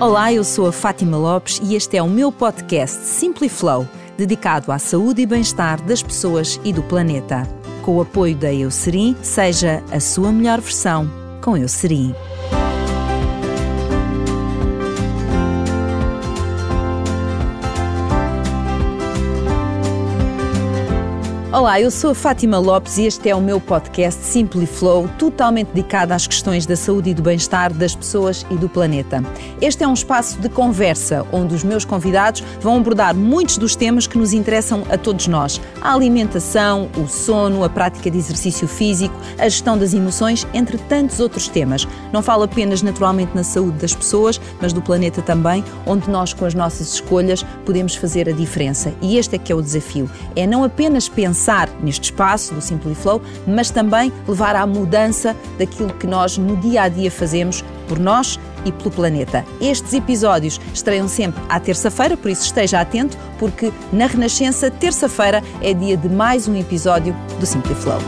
Olá, eu sou a Fátima Lopes e este é o meu podcast Simply Flow, dedicado à saúde e bem-estar das pessoas e do planeta. Com o apoio da Eucerin, seja a sua melhor versão com Eucerin. Olá, eu sou a Fátima Lopes e este é o meu podcast Simply Flow, totalmente dedicado às questões da saúde e do bem-estar das pessoas e do planeta. Este é um espaço de conversa onde os meus convidados vão abordar muitos dos temas que nos interessam a todos nós: a alimentação, o sono, a prática de exercício físico, a gestão das emoções, entre tantos outros temas. Não falo apenas naturalmente na saúde das pessoas, mas do planeta também, onde nós com as nossas escolhas podemos fazer a diferença. E este é que é o desafio: é não apenas pensar pensar neste espaço do Simply Flow, mas também levar à mudança daquilo que nós no dia a dia fazemos por nós e pelo planeta. Estes episódios estreiam sempre à terça-feira, por isso esteja atento, porque na Renascença, terça-feira, é dia de mais um episódio do Simply Flow.